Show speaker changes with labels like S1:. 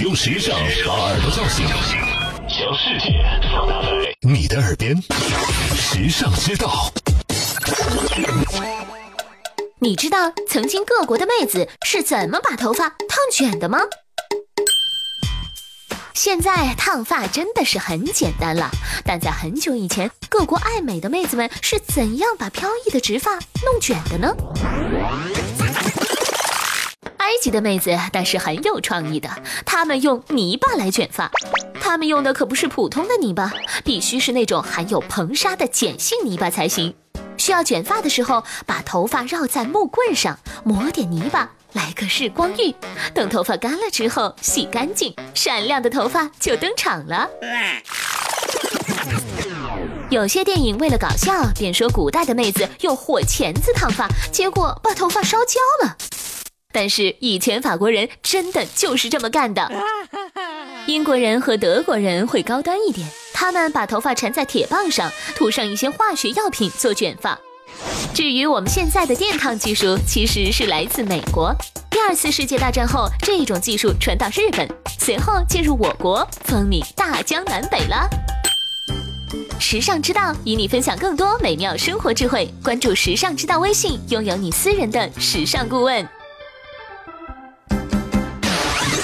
S1: 用时尚把耳朵叫醒，将世界放大在你的耳边，时尚之道。
S2: 你知道曾经各国的妹子是怎么把头发烫卷的吗？现在烫发真的是很简单了，但在很久以前，各国爱美的妹子们是怎样把飘逸的直发弄卷的呢？埃及的妹子但是很有创意的，她们用泥巴来卷发，她们用的可不是普通的泥巴，必须是那种含有硼砂的碱性泥巴才行。需要卷发的时候，把头发绕在木棍上，抹点泥巴，来个日光浴。等头发干了之后，洗干净，闪亮的头发就登场了。有些电影为了搞笑，便说古代的妹子用火钳子烫发，结果把头发烧焦了。但是以前法国人真的就是这么干的。英国人和德国人会高端一点，他们把头发缠在铁棒上，涂上一些化学药品做卷发。至于我们现在的电烫技术，其实是来自美国。第二次世界大战后，这种技术传到日本，随后进入我国，风靡大江南北了。时尚之道与你分享更多美妙生活智慧，关注时尚之道微信，拥有你私人的时尚顾问。